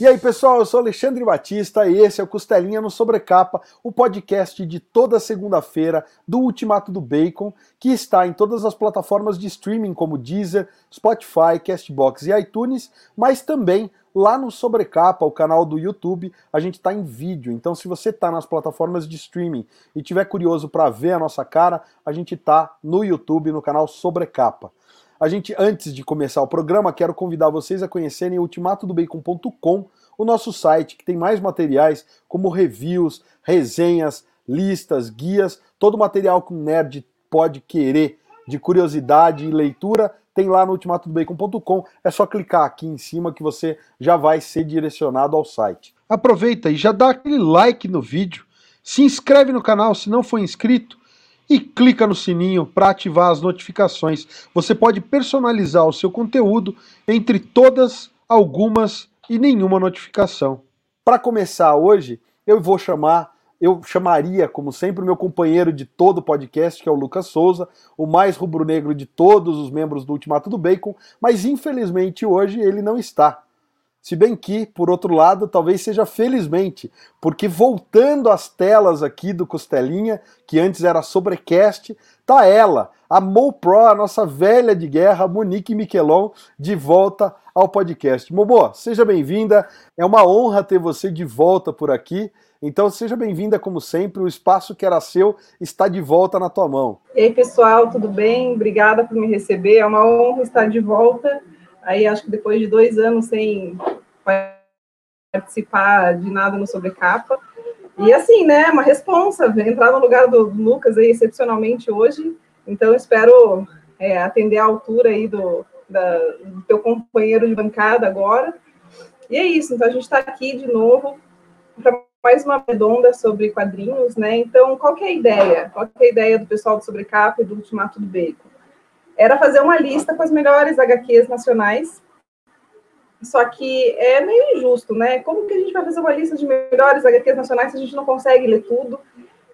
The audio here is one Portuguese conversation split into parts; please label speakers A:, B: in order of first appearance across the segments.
A: E aí, pessoal, eu sou Alexandre Batista e esse é o Costelinha no Sobrecapa, o podcast de toda segunda-feira do Ultimato do Bacon, que está em todas as plataformas de streaming como Deezer, Spotify, Castbox e iTunes, mas também lá no Sobrecapa, o canal do YouTube, a gente está em vídeo. Então, se você está nas plataformas de streaming e tiver curioso para ver a nossa cara, a gente está no YouTube, no canal Sobrecapa. A gente, antes de começar o programa, quero convidar vocês a conhecerem ultimatodobacon.com, o nosso site que tem mais materiais como reviews, resenhas, listas, guias, todo o material que um nerd pode querer de curiosidade e leitura, tem lá no ultimatodobacon.com. É só clicar aqui em cima que você já vai ser direcionado ao site. Aproveita e já dá aquele like no vídeo, se inscreve no canal se não for inscrito e clica no sininho para ativar as notificações. Você pode personalizar o seu conteúdo entre todas, algumas e nenhuma notificação. Para começar hoje, eu vou chamar, eu chamaria, como sempre, o meu companheiro de todo o podcast, que é o Lucas Souza, o mais rubro-negro de todos os membros do Ultimato do Bacon, mas infelizmente hoje ele não está. Se bem que, por outro lado, talvez seja felizmente, porque voltando às telas aqui do Costelinha, que antes era sobrecast, tá ela, a MoPro, a nossa velha de guerra, Monique Miquelon, de volta ao podcast. Momo, seja bem-vinda, é uma honra ter você de volta por aqui. Então seja bem-vinda como sempre, o espaço que era seu está de volta na tua mão.
B: Ei pessoal, tudo bem? Obrigada por me receber, é uma honra estar de volta. Aí acho que depois de dois anos sem participar de nada no Sobrecapa. E assim, né, uma responsa, entrar no lugar do Lucas aí excepcionalmente hoje. Então espero é, atender à altura aí do, da, do teu companheiro de bancada agora. E é isso, então a gente está aqui de novo para mais uma redonda sobre quadrinhos, né? Então, qual que é a ideia? Qual que é a ideia do pessoal do Sobrecapa e do Ultimato do Bacon? Era fazer uma lista com as melhores HQs nacionais. Só que é meio injusto, né? Como que a gente vai fazer uma lista de melhores HQs nacionais se a gente não consegue ler tudo?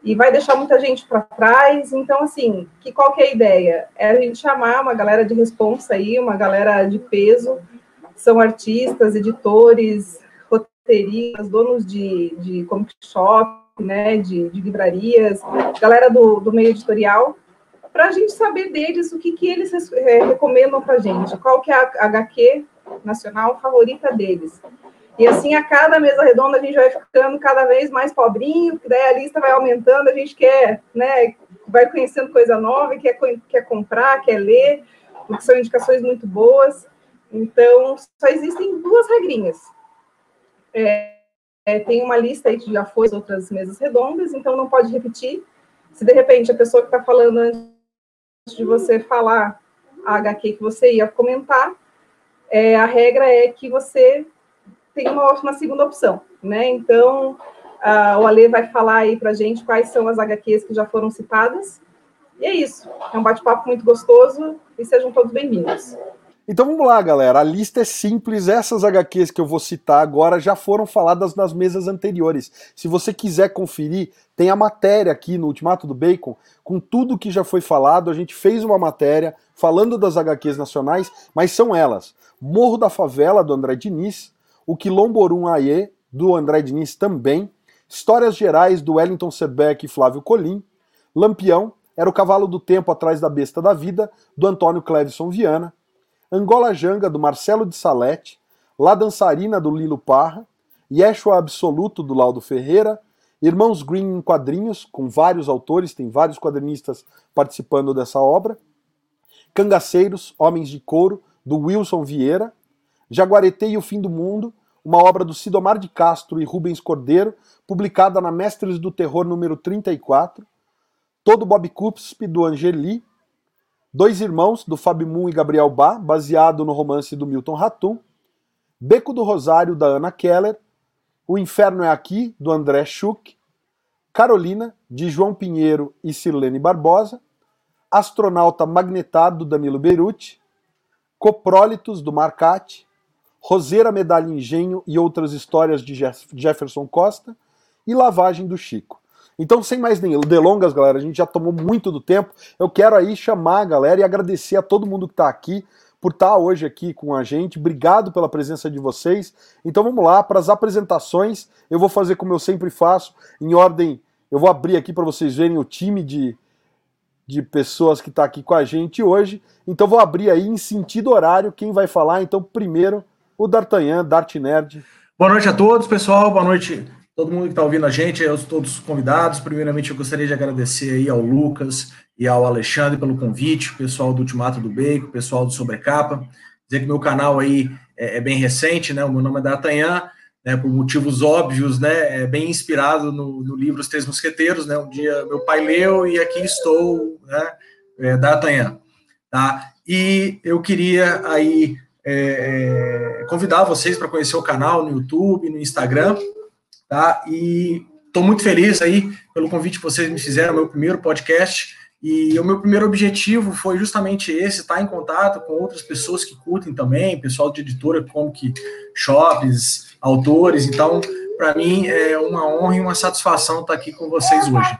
B: E vai deixar muita gente para trás. Então, assim, que qual que é a ideia? É a gente chamar uma galera de responsa aí, uma galera de peso, são artistas, editores, roteiristas, donos de, de comic shop, né, de, de livrarias, galera do, do meio editorial, para a gente saber deles o que, que eles é, recomendam para a gente, qual que é a HQ nacional favorita deles. E assim, a cada mesa redonda, a gente vai ficando cada vez mais pobrinho, daí a lista vai aumentando, a gente quer, né, vai conhecendo coisa nova, quer, quer comprar, quer ler, porque são indicações muito boas. Então, só existem duas regrinhas. É, é, tem uma lista aí que já foi outras mesas redondas, então não pode repetir. Se de repente a pessoa que está falando antes de você falar a HQ que você ia comentar, é, a regra é que você tem uma, uma segunda opção, né? Então, a, o Ale vai falar aí para gente quais são as HQs que já foram citadas. E é isso. É um bate-papo muito gostoso e sejam todos bem-vindos.
A: Então vamos lá, galera. A lista é simples. Essas HQs que eu vou citar agora já foram faladas nas mesas anteriores. Se você quiser conferir, tem a matéria aqui no Ultimato do Bacon com tudo que já foi falado. A gente fez uma matéria falando das HQs nacionais, mas são elas: Morro da Favela, do André Diniz, O Quilomborum Aie, do André Diniz também, Histórias Gerais, do Wellington Sebeck e Flávio Colim, Lampião, Era o Cavalo do Tempo Atrás da Besta da Vida, do Antônio Clevison Viana. Angola Janga, do Marcelo de Salete, La Dançarina, do Lilo Parra, Yeshua Absoluto, do Laudo Ferreira, Irmãos Green em quadrinhos, com vários autores, tem vários quadrinistas participando dessa obra, Cangaceiros, Homens de Couro, do Wilson Vieira, Jaguareté e o Fim do Mundo, uma obra do Sidomar de Castro e Rubens Cordeiro, publicada na Mestres do Terror número 34, Todo Bob Cuspe, do Angeli, Dois Irmãos, do Fábio Moon e Gabriel Bá, baseado no romance do Milton Ratum. Beco do Rosário, da Ana Keller. O Inferno é Aqui, do André Schuch. Carolina, de João Pinheiro e Sirlene Barbosa. Astronauta Magnetado, do Danilo Beruti. Coprólitos, do Marcati. Roseira Medalha Engenho e outras histórias de Jefferson Costa. E Lavagem do Chico. Então, sem mais delongas, galera, a gente já tomou muito do tempo. Eu quero aí chamar a galera e agradecer a todo mundo que está aqui, por estar hoje aqui com a gente. Obrigado pela presença de vocês. Então vamos lá para as apresentações. Eu vou fazer como eu sempre faço, em ordem. Eu vou abrir aqui para vocês verem o time de, de pessoas que está aqui com a gente hoje. Então vou abrir aí em sentido horário quem vai falar. Então primeiro o D'Artagnan, Dart Nerd.
C: Boa noite a todos, pessoal. Boa noite todo mundo que está ouvindo a gente, aos todos os convidados. Primeiramente, eu gostaria de agradecer aí ao Lucas e ao Alexandre pelo convite, o pessoal do Ultimato do Bacon, o pessoal do Sobrecapa. Dizer que meu canal aí é, é bem recente, né? O meu nome é D'Artagnan, né? Por motivos óbvios, né? É bem inspirado no, no, livro Os Três Mosqueteiros, né? Um dia meu pai leu e aqui estou, né? É, tá? E eu queria aí é, é convidar vocês para conhecer o canal no YouTube, no Instagram, tá? E estou muito feliz aí pelo convite que vocês me fizeram, meu primeiro podcast. E o meu primeiro objetivo foi justamente esse, estar em contato com outras pessoas que curtem também, pessoal de editora, comic shops, autores. Então, para mim é uma honra e uma satisfação estar aqui com vocês hoje.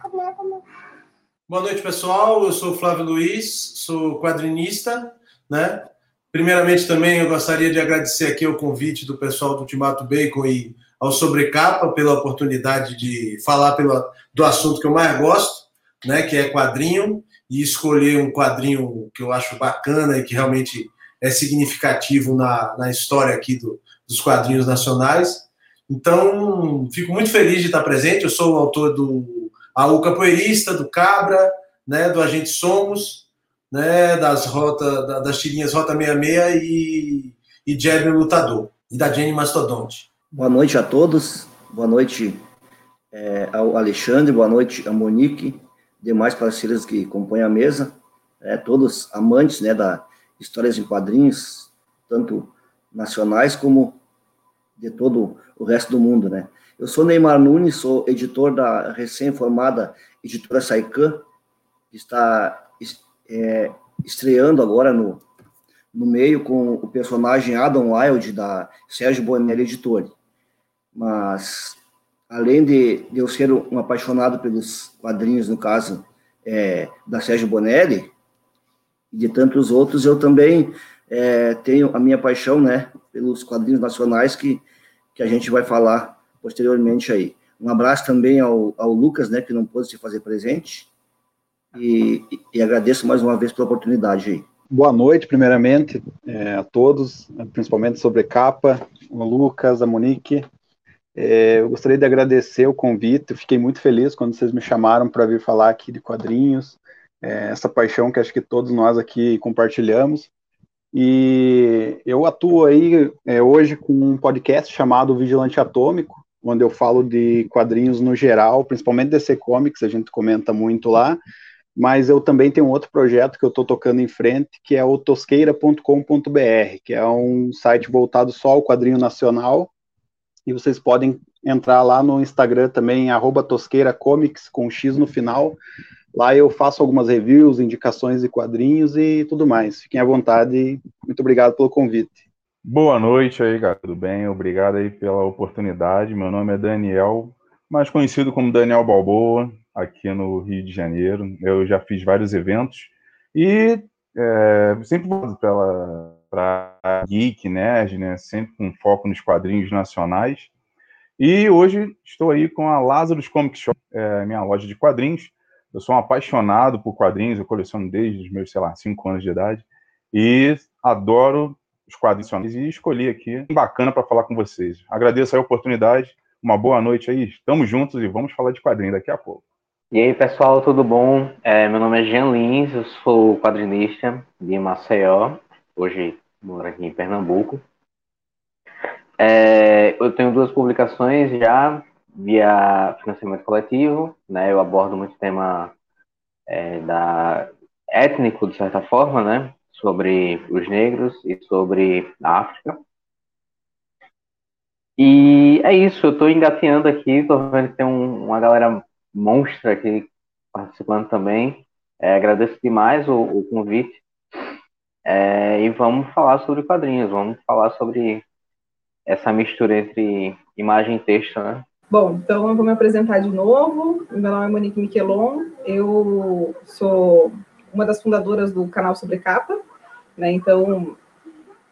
D: Boa noite, pessoal. Eu sou Flávio Luiz, sou quadrinista, né? Primeiramente, também eu gostaria de agradecer aqui o convite do pessoal do Ultimato Bacon e ao Sobrecapa pela oportunidade de falar pelo, do assunto que eu mais gosto, né, que é quadrinho, e escolher um quadrinho que eu acho bacana e que realmente é significativo na, na história aqui do, dos quadrinhos nacionais. Então, fico muito feliz de estar presente. Eu sou o autor do Aú Capoeirista, do Cabra, né, do Agente Somos, né, das, rota, das tirinhas Rota 66 e, e Jeremy Lutador, e da Jenny Mastodonte.
E: Boa noite a todos, boa noite é, ao Alexandre, boa noite a Monique, demais parceiros que compõem a mesa, é, todos amantes né, da histórias em quadrinhos, tanto nacionais como de todo o resto do mundo, né. Eu sou Neymar Nunes, sou editor da recém-formada editora Saican, que está é, estreando agora no, no meio com o personagem Adam Wilde, da Sérgio Bonelli Editore. Mas, além de, de eu ser um apaixonado pelos quadrinhos, no caso é, da Sérgio Bonelli, e de tantos outros, eu também é, tenho a minha paixão né, pelos quadrinhos nacionais que, que a gente vai falar posteriormente aí. Um abraço também ao, ao Lucas, né, que não pôde se fazer presente, e, e, agradeço mais uma vez pela oportunidade aí.
F: Boa noite, primeiramente, é, a todos, principalmente sobre capa, o Lucas, a Monique, é, eu gostaria de agradecer o convite, eu fiquei muito feliz quando vocês me chamaram para vir falar aqui de quadrinhos, é, essa paixão que acho que todos nós aqui compartilhamos. E eu atuo aí é, hoje com um podcast chamado Vigilante Atômico, onde eu falo de quadrinhos no geral, principalmente DC Comics, a gente comenta muito lá, mas eu também tenho outro projeto que eu estou tocando em frente, que é o tosqueira.com.br, que é um site voltado só ao quadrinho nacional, e vocês podem entrar lá no Instagram também, tosqueiracomics, com X no final. Lá eu faço algumas reviews, indicações de quadrinhos e tudo mais. Fiquem à vontade muito obrigado pelo convite.
G: Boa noite aí, cara, tudo bem? Obrigado aí pela oportunidade. Meu nome é Daniel, mais conhecido como Daniel Balboa, aqui no Rio de Janeiro. Eu já fiz vários eventos e é, sempre pela para geek, nerd, né? Sempre com foco nos quadrinhos nacionais. E hoje estou aí com a Lazarus Comic Shop, é, minha loja de quadrinhos. Eu sou um apaixonado por quadrinhos, eu coleciono desde os meus, sei lá, 5 anos de idade. E adoro os quadrinhos e escolhi aqui, bacana para falar com vocês. Agradeço a oportunidade, uma boa noite aí, estamos juntos e vamos falar de quadrinhos daqui a pouco.
H: E aí, pessoal, tudo bom? É, meu nome é Jean Lins, eu sou quadrinista de Maceió. Hoje moro aqui em Pernambuco. É, eu tenho duas publicações já via financiamento coletivo, né? Eu abordo muito tema é, da étnico de certa forma, né? Sobre os negros e sobre a África. E é isso, eu estou engateando aqui, estou vendo que tem um, uma galera monstra aqui participando também. É, agradeço demais o, o convite. É, e vamos falar sobre quadrinhos, vamos falar sobre essa mistura entre imagem e texto, né?
B: Bom, então eu vou me apresentar de novo. Meu nome é Monique Miquelon, eu sou uma das fundadoras do canal Sobre Capa, né? Então,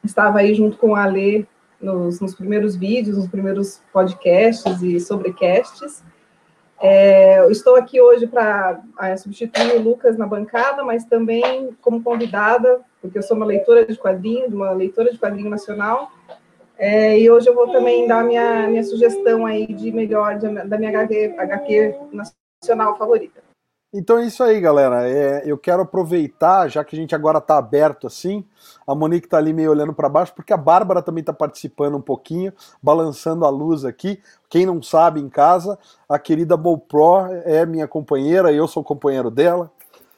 B: estava aí junto com a Alê nos, nos primeiros vídeos, nos primeiros podcasts e sobrecasts. É, estou aqui hoje para substituir o Lucas na bancada, mas também como convidada, porque eu sou uma leitora de quadrinhos, uma leitora de quadrinho nacional, é, e hoje eu vou também dar minha, minha sugestão aí de melhor de, da minha HQ, HQ nacional favorita.
A: Então é isso aí, galera. É, eu quero aproveitar, já que a gente agora está aberto assim, a Monique está ali meio olhando para baixo, porque a Bárbara também está participando um pouquinho, balançando a luz aqui. Quem não sabe em casa, a querida Bopro é minha companheira, eu sou companheiro dela,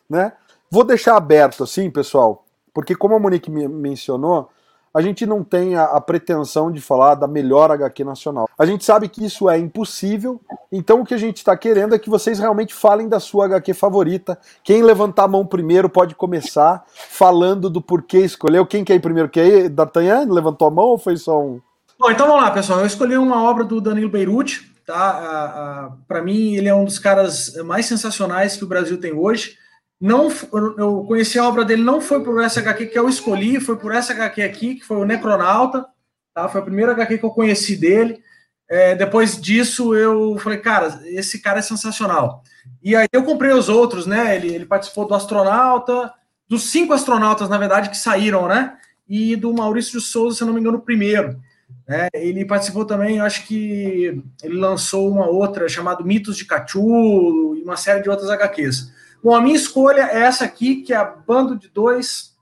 A: né? Vou deixar aberto assim, pessoal, porque como a Monique me mencionou, a gente não tem a, a, pretensão de falar da melhor HQ nacional. A gente sabe que isso é impossível, então o que a gente está querendo é que vocês realmente falem da sua HQ favorita. Quem levantar a mão primeiro pode começar falando do porquê escolheu. Quem quer ir primeiro? Quer ir? D'Artagnan levantou a mão ou foi só um?
C: Bom, então vamos lá, pessoal. Eu escolhi uma obra do Danilo Beirute. Tá? Para mim, ele é um dos caras mais sensacionais que o Brasil tem hoje não eu conheci a obra dele não foi por essa HQ que eu escolhi, foi por essa HQ aqui, que foi o Necronauta, tá? Foi a primeira HQ que eu conheci dele. É, depois disso, eu falei, cara, esse cara é sensacional. E aí eu comprei os outros, né? Ele, ele participou do Astronauta, dos cinco astronautas, na verdade, que saíram, né? E do Maurício de Souza, se não me engano, o primeiro. Né? Ele participou também, acho que ele lançou uma outra chamada Mitos de Cachulo e uma série de outras HQs. Bom, a minha escolha é essa aqui, que é a Bando de Dois.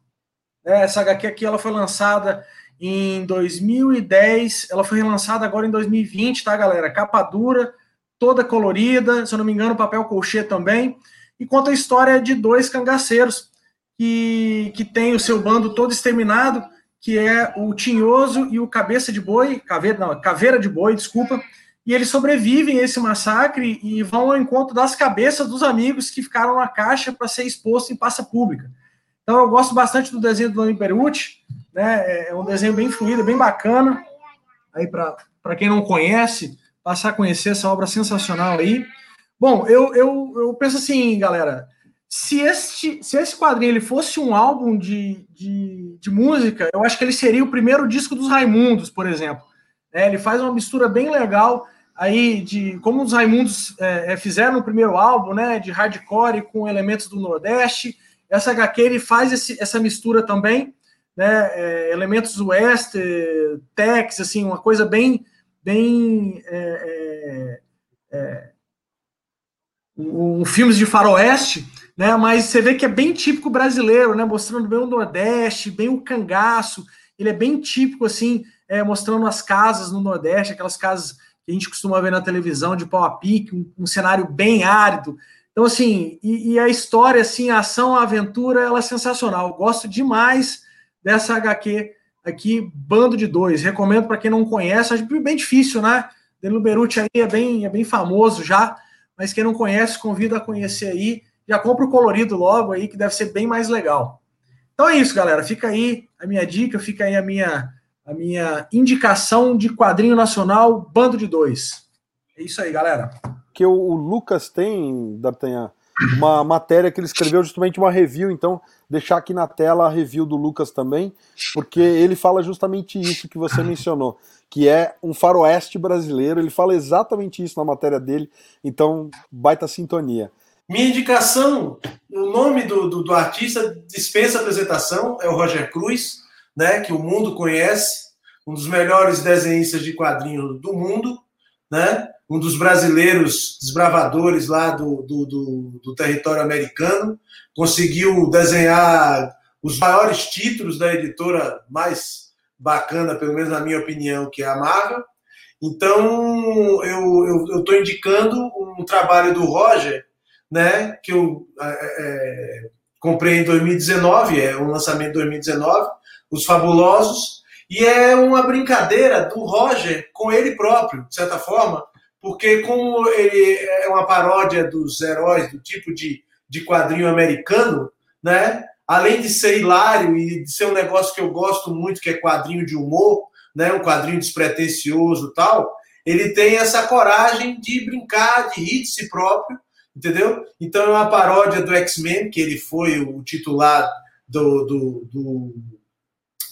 C: É, essa HQ aqui ela foi lançada em 2010, ela foi relançada agora em 2020, tá, galera? Capa dura, toda colorida, se eu não me engano, papel colchê também. E conta a história de dois cangaceiros que, que tem o seu bando todo exterminado, que é o Tinhoso e o Cabeça de Boi, caveira, não, Caveira de Boi, desculpa e eles sobrevivem a esse massacre e vão ao encontro das cabeças dos amigos que ficaram na caixa para ser exposto em passa pública. Então eu gosto bastante do desenho do Doni Perucci, né? É um desenho bem fluido, bem bacana. Aí para quem não conhece, passar a conhecer essa obra sensacional aí. Bom, eu, eu, eu penso assim, galera, se este, se esse quadrinho ele fosse um álbum de, de, de música, eu acho que ele seria o primeiro disco dos Raimundos, por exemplo. É, ele faz uma mistura bem legal aí de como os Raimundos é, é, fizeram no primeiro álbum, né, de hardcore com elementos do Nordeste. Essa HQ faz esse, essa mistura também, né, é, elementos west, tex, assim, uma coisa bem, bem é, é, é, um, filmes de faroeste, né, mas você vê que é bem típico brasileiro, né, mostrando bem o Nordeste, bem o cangaço. Ele é bem típico assim, mostrando as casas no Nordeste, aquelas casas que a gente costuma ver na televisão de pau a pique, um, um cenário bem árido. Então, assim, e, e, a história, assim, a ação, a aventura, ela é sensacional. Eu gosto demais dessa HQ aqui, Bando de Dois. Recomendo para quem não conhece, acho bem difícil, né? Danilo Beruti aí é bem, é bem famoso já, mas quem não conhece, convido a conhecer aí. Já compra o colorido logo aí, que deve ser bem mais legal. Então é isso, galera. Fica aí a minha dica, fica aí a minha a minha indicação de quadrinho nacional, Bando de Dois. É isso aí, galera.
A: Que o, o Lucas tem, D'Artagnan, uma matéria que ele escreveu justamente uma review, então deixar aqui na tela a review do Lucas também, porque ele fala justamente isso que você mencionou, que é um faroeste brasileiro, ele fala exatamente isso na matéria dele, então baita sintonia.
D: Minha indicação, o nome do, do, do artista dispensa apresentação, é o Roger Cruz, né, que o mundo conhece, um dos melhores desenhistas de quadrinhos do mundo, né, um dos brasileiros desbravadores lá do, do, do, do território americano, conseguiu desenhar os maiores títulos da editora mais bacana, pelo menos na minha opinião, que é a Marvel. Então, eu estou indicando um trabalho do Roger, né, que eu é, é, comprei em 2019, é um lançamento de 2019, os Fabulosos, e é uma brincadeira do Roger com ele próprio, de certa forma, porque como ele é uma paródia dos heróis do tipo de, de quadrinho americano, né? Além de ser hilário e de ser um negócio que eu gosto muito, que é quadrinho de humor, né? Um quadrinho despretensioso tal, ele tem essa coragem de brincar, de rir de si próprio, entendeu? Então é uma paródia do X-Men, que ele foi o titular do, do, do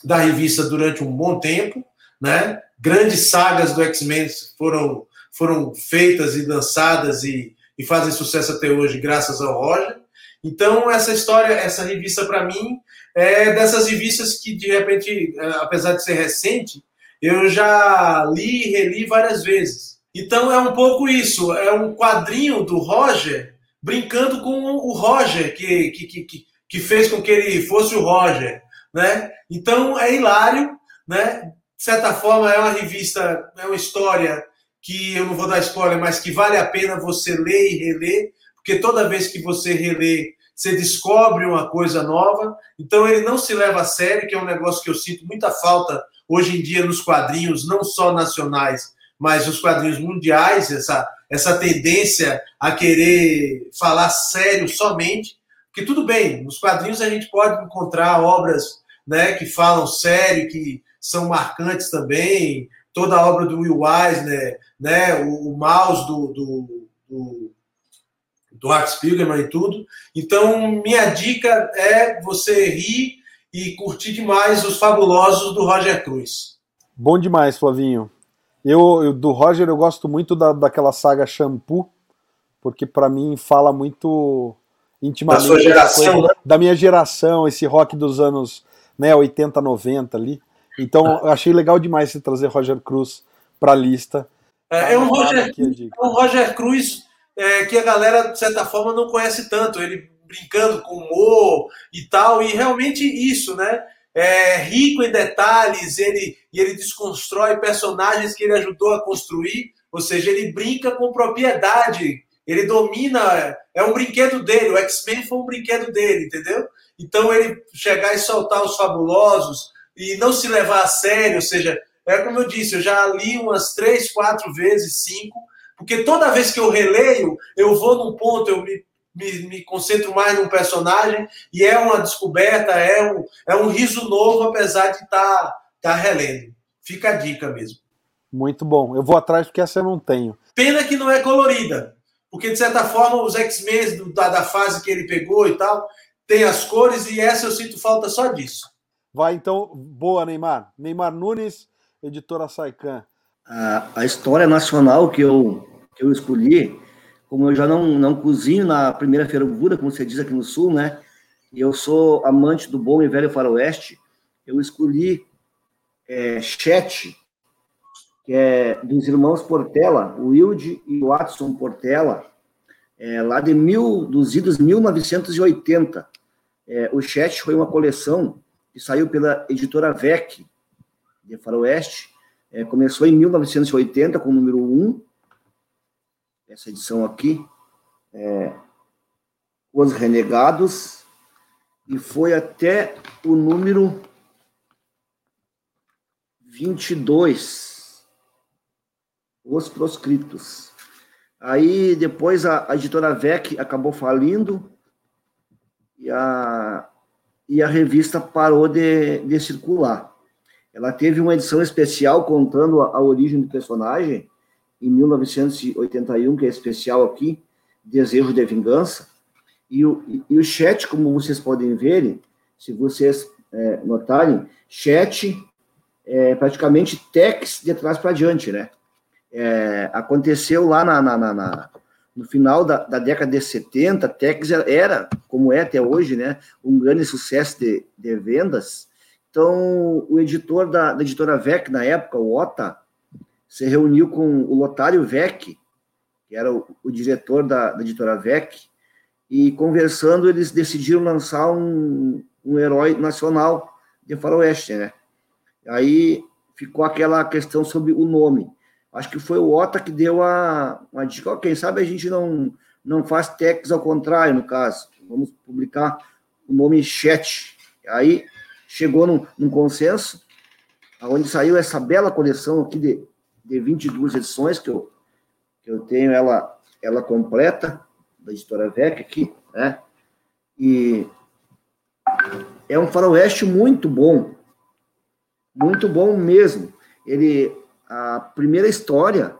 D: da revista durante um bom tempo, né? Grandes sagas do X-Men foram, foram feitas e dançadas e, e fazem sucesso até hoje graças ao Roger. Então, essa história, essa revista, para mim, é dessas revistas que, de repente, é, apesar de ser recente, eu já li e reli várias vezes. Então, é um pouco isso. É um quadrinho do Roger brincando com o Roger, que, que, que, que fez com que ele fosse o Roger. Né? Então, é hilário. Né? De certa forma, é uma revista, é uma história que eu não vou dar spoiler, mas que vale a pena você ler e reler, porque toda vez que você relê, você descobre uma coisa nova. Então ele não se leva a sério, que é um negócio que eu sinto muita falta hoje em dia nos quadrinhos, não só nacionais, mas os quadrinhos mundiais, essa, essa tendência a querer falar sério somente. Porque tudo bem, nos quadrinhos a gente pode encontrar obras né, que falam sério, que são marcantes também. Toda a obra do Will Eisner, né, o, o mouse do, do, do do Art Spiegelman e tudo. Então, minha dica é você rir e curtir demais os fabulosos do Roger Cruz.
A: Bom demais, Flavinho. Eu, eu do Roger eu gosto muito da, daquela saga Shampoo, porque para mim fala muito intimamente
D: da, sua geração,
A: né? da minha geração, esse rock dos anos né, 80, 90 ali. Então, eu achei legal demais você trazer Roger Cruz para a lista.
D: É, é, um Roger, é um Roger Cruz é, que a galera, de certa forma, não conhece tanto. Ele brincando com humor e tal, e realmente isso, né? É rico em detalhes, ele, e ele desconstrói personagens que ele ajudou a construir, ou seja, ele brinca com propriedade, ele domina, é um brinquedo dele, o X-Men foi um brinquedo dele, entendeu? Então ele chegar e soltar os fabulosos e não se levar a sério, ou seja, é como eu disse, eu já li umas três, quatro vezes, cinco, porque toda vez que eu releio, eu vou num ponto, eu me, me, me concentro mais num personagem e é uma descoberta, é um, é um riso novo, apesar de estar tá, tá relendo. Fica a dica mesmo.
A: Muito bom. Eu vou atrás porque essa eu não tenho.
D: Pena que não é colorida. Porque, de certa forma, os X-Men da, da fase que ele pegou e tal, tem as cores e essa eu sinto falta só disso.
A: Vai então, boa, Neymar. Neymar Nunes, editora Saikan.
E: A, a história nacional que eu que eu escolhi, como eu já não, não cozinho na primeira feira Buda, como você diz aqui no Sul, né? E eu sou amante do bom e velho faroeste, eu escolhi é, Chet, que é dos irmãos Portela, o Wilde e o Watson Portela, é, lá de mil, dos idos 1980. É, o Chet foi uma coleção que saiu pela editora VEC, de Faroeste, é, começou em 1980 com o número 1, essa edição aqui, é, Os Renegados, e foi até o número 22, Os Proscritos. Aí depois a, a editora VEC acabou falindo e a, e a revista parou de, de circular. Ela teve uma edição especial contando a, a origem do personagem, em 1981, que é especial aqui, Desejo de Vingança. E o, e o chat, como vocês podem ver, se vocês é, notarem, chat é praticamente text de trás para diante, né? É, aconteceu lá na, na, na, na no final da, da, década de 70, Tex era, como é até hoje, né, um grande sucesso de, de vendas. Então, o editor da, da editora VEC, na época, o Ota, se reuniu com o Lotário Vec, que era o, o diretor da, da, editora Vec, e conversando eles decidiram lançar um, um herói nacional de faroeste, né? Aí ficou aquela questão sobre o nome. Acho que foi o Ota que deu a, a dica, quem sabe a gente não, não faz Tex ao contrário, no caso. Vamos publicar o nome Chat. Aí chegou num, num consenso, onde saiu essa bela coleção aqui de de 22 edições, que eu, que eu tenho ela, ela completa, da editora VEC aqui, né? E é um faroeste muito bom, muito bom mesmo. Ele, a primeira história,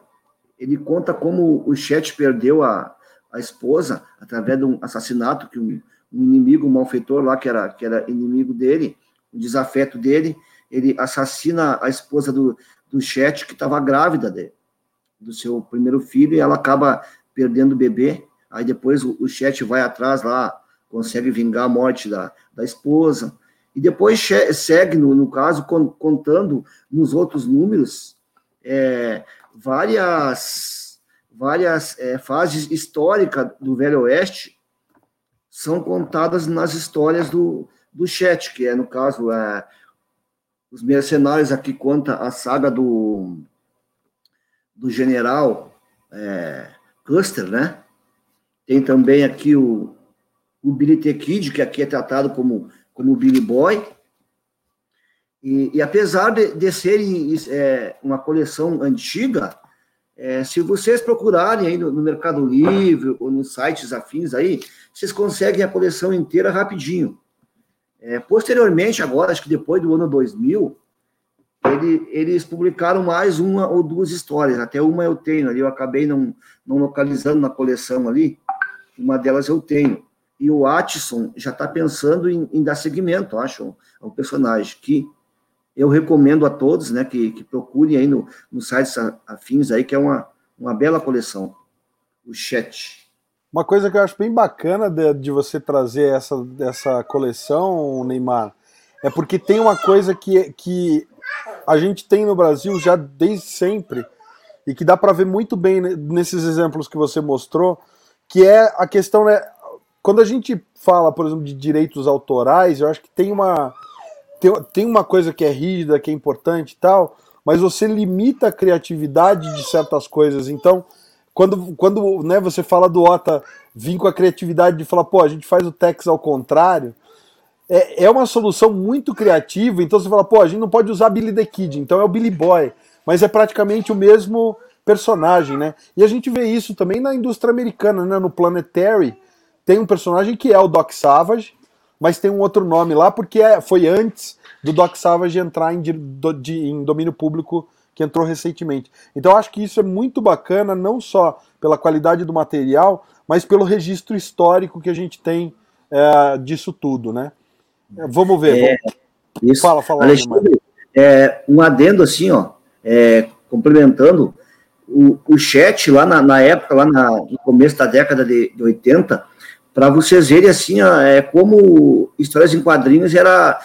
E: ele conta como o Chet perdeu a, a esposa através de um assassinato que um, um inimigo, um malfeitor lá, que era, que era inimigo dele, o desafeto dele, ele assassina a esposa do, do Chet, que estava grávida dele, do seu primeiro filho, e ela acaba perdendo o bebê. Aí depois o, o Chet vai atrás lá, consegue vingar a morte da, da esposa. E depois segue, no, no caso, contando nos outros números, é, várias, várias é, fases históricas do Velho Oeste são contadas nas histórias do, do Chet, que é, no caso, é, os mercenários aqui conta a saga do, do general é, Custer, né? Tem também aqui o, o Billy the Kid, que aqui é tratado como, como Billy Boy. E, e apesar de, de serem é, uma coleção antiga, é, se vocês procurarem aí no, no, Mercado Livre ou nos sites afins aí, vocês conseguem a coleção inteira rapidinho. É, posteriormente, agora, acho que depois do ano 2000, ele, eles publicaram mais uma ou duas histórias, até uma eu tenho ali, eu acabei não, não localizando na coleção ali, uma delas eu tenho. E o Atson já está pensando em, em, dar seguimento, acho, ao personagem, que eu recomendo a todos, né, que, que procurem aí no, no sites afins aí, que é uma, uma bela coleção, o Chat.
A: Uma coisa que eu acho bem bacana de, de você trazer essa, essa coleção, Neymar, é porque tem uma coisa que, que a gente tem no Brasil já desde sempre, e que dá para ver muito bem nesses exemplos que você mostrou, que é a questão, né, quando a gente fala, por exemplo, de direitos autorais, eu acho que tem uma, tem, tem uma coisa que é rígida, que é importante e tal, mas você limita a criatividade de certas coisas, então quando, quando né, você fala do Ota vir com a criatividade de falar, pô, a gente faz o Tex ao contrário, é, é uma solução muito criativa. Então você fala, pô, a gente não pode usar Billy the Kid, então é o Billy Boy, mas é praticamente o mesmo personagem, né? E a gente vê isso também na indústria americana, né? No Planetary tem um personagem que é o Doc Savage, mas tem um outro nome lá porque é, foi antes do Doc Savage entrar em, de, em domínio público que entrou recentemente. Então eu acho que isso é muito bacana, não só pela qualidade do material, mas pelo registro histórico que a gente tem é, disso tudo, né? Vamos ver. É,
E: vamos... Isso. Fala, fala. Alexandre, é, um adendo assim, ó, é, complementando, o, o chat lá na, na, época, lá na, no começo da década de, de 80, para vocês verem assim, ó, é, como histórias em quadrinhos era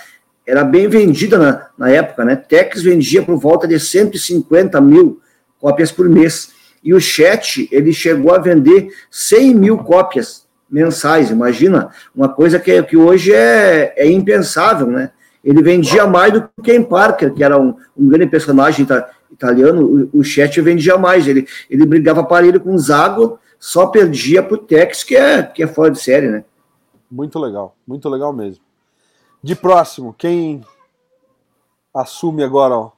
E: era bem vendida na, na época, né? Tex vendia por volta de 150 mil cópias por mês. E o Chat, ele chegou a vender 100 mil cópias mensais. Imagina, uma coisa que, que hoje é, é impensável, né? Ele vendia mais do que Ken Parker, que era um, um grande personagem italiano. O, o Chat vendia mais. Ele, ele brigava parelho com Zago, só perdia pro Tex, que é, que é fora de série, né?
A: Muito legal, muito legal mesmo. De próximo, quem assume agora? Ó?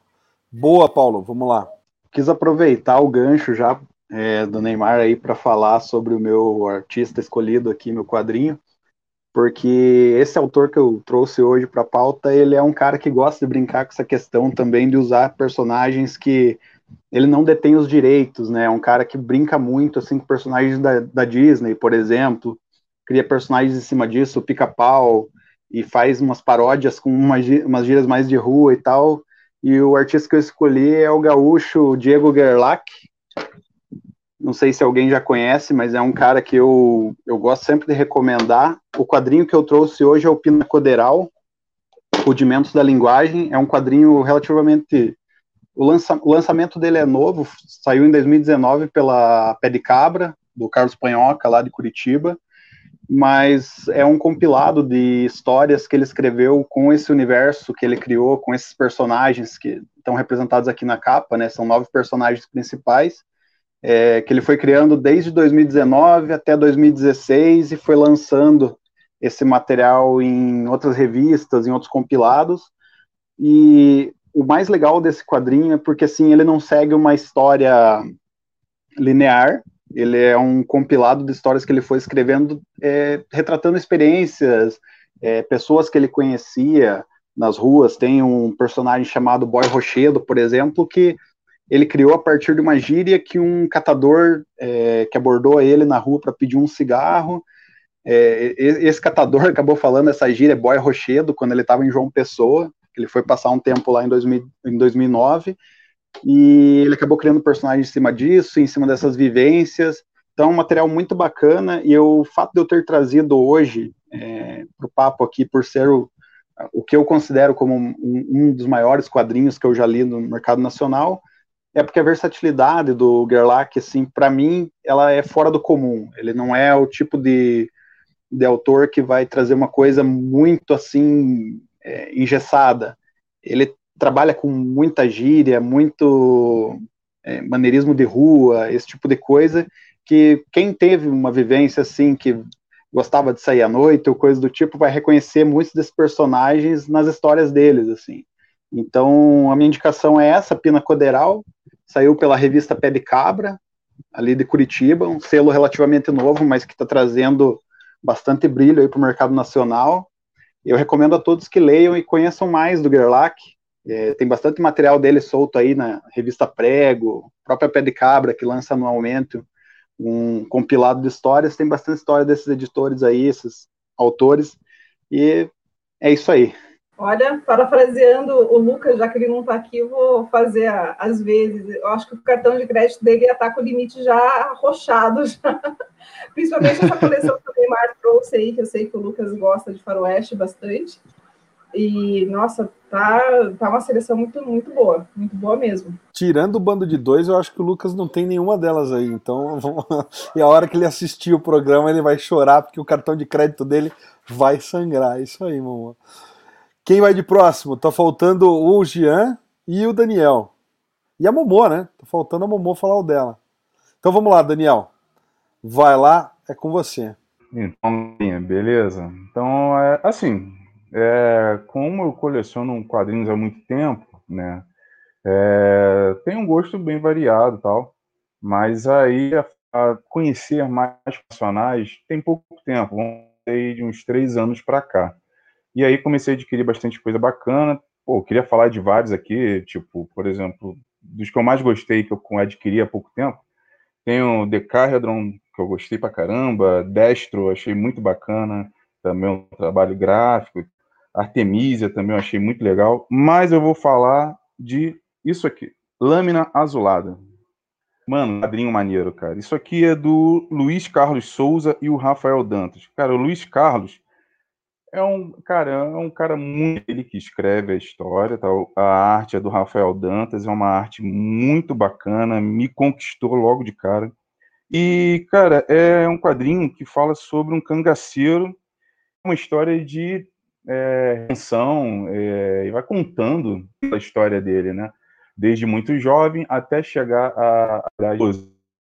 A: Boa, Paulo, vamos lá.
F: Quis aproveitar o gancho já é, do Neymar aí para falar sobre o meu artista escolhido aqui, meu quadrinho, porque esse autor que eu trouxe hoje para a pauta, ele é um cara que gosta de brincar com essa questão também de usar personagens que ele não detém os direitos, né? É um cara que brinca muito assim com personagens da, da Disney, por exemplo, cria personagens em cima disso, Pica-Pau, e faz umas paródias com umas, umas gírias mais de rua e tal. E o artista que eu escolhi é o gaúcho Diego Gerlach. Não sei se alguém já conhece, mas é um cara que eu, eu gosto sempre de recomendar. O quadrinho que eu trouxe hoje é o Pinacoderal, Rudimentos da Linguagem. É um quadrinho relativamente. O, lança, o lançamento dele é novo, saiu em 2019 pela Pé de Cabra, do Carlos Panhoca, lá de Curitiba mas é um compilado de histórias que ele escreveu com esse universo que ele criou, com esses personagens que estão representados aqui na capa, né? São nove personagens principais, é, que ele foi criando desde 2019 até 2016 e foi lançando esse material em outras revistas, em outros compilados. E o mais legal desse quadrinho é porque assim ele não segue uma história linear, ele é um compilado de histórias que ele foi escrevendo, é, retratando experiências, é, pessoas que ele conhecia nas ruas. Tem um personagem chamado Boy Rochedo, por exemplo, que ele criou a partir de uma gíria que um catador é, que abordou ele na rua para pedir um cigarro. É, esse catador acabou falando essa gíria Boy Rochedo quando ele estava em João Pessoa, ele foi passar um tempo lá em, 2000, em 2009 e ele acabou criando um personagem em cima disso, em cima dessas vivências. Então, é um material muito bacana e o fato de eu ter trazido hoje é, para o papo aqui, por ser o, o que eu considero como um, um, dos maiores quadrinhos que eu já li no mercado nacional, é porque a versatilidade do Gerlach, assim, para mim, ela é fora do comum. Ele não é o tipo de, de autor que vai trazer uma coisa muito, assim, é, engessada. Ele trabalha com muita gíria, muito é, maneirismo de rua, esse tipo de coisa, que quem teve uma vivência assim, que gostava de sair à noite ou coisa do tipo, vai reconhecer muitos desses personagens nas histórias deles, assim. Então, a minha indicação é essa, Pina Coderal, saiu pela revista Pé de Cabra, ali de Curitiba, um selo relativamente novo, mas que está trazendo bastante brilho aí para o mercado nacional. Eu recomendo a todos que leiam e conheçam mais do Gerlach. É, tem bastante material dele solto aí na revista Prego, própria Pé de Cabra, que lança anualmente um compilado de histórias. Tem bastante história desses editores aí, esses autores. E é isso aí.
B: Olha, parafraseando o Lucas, já que ele não está aqui, vou fazer as vezes. Eu acho que o cartão de crédito dele ia estar tá com o limite já arrochado, já. principalmente essa coleção que o Neymar trouxe aí, que eu sei que o Lucas gosta de faroeste bastante. E, nossa, tá, tá uma seleção muito, muito boa, muito boa mesmo.
A: Tirando o bando de dois, eu acho que o Lucas não tem nenhuma delas aí. Então, e a hora que ele assistir o programa, ele vai chorar, porque o cartão de crédito dele vai sangrar. É isso aí, mamãe. Quem vai de próximo? Tá faltando o Jean e o Daniel. E a Momô, né? Tá faltando a Momô falar o dela. Então vamos lá, Daniel. Vai lá, é com você.
G: Então, beleza. Então, é, assim, é, como eu coleciono quadrinhos há muito tempo, né? É, tem um gosto bem variado tal, mas aí a, a conhecer mais personagens tem pouco tempo, vamos de uns três anos para cá. E aí comecei a adquirir bastante coisa bacana. Pô, queria falar de vários aqui, tipo, por exemplo, dos que eu mais gostei, que eu adquiri há pouco tempo. Tem o Decahedron, que eu gostei pra caramba. Destro, achei muito bacana. Também um trabalho gráfico. Artemisia também eu achei muito legal. Mas eu vou falar de isso aqui. Lâmina Azulada. Mano, quadrinho maneiro, cara. Isso aqui é do Luiz Carlos Souza e o Rafael Dantas. Cara, o Luiz Carlos é um cara, é um cara muito ele que escreve a história, tá? A arte é do Rafael Dantas, é uma arte muito bacana, me conquistou logo de cara. E, cara, é um quadrinho que fala sobre um cangaceiro, uma história de é, redenção, é, e vai contando a história dele, né? Desde muito jovem até chegar a, a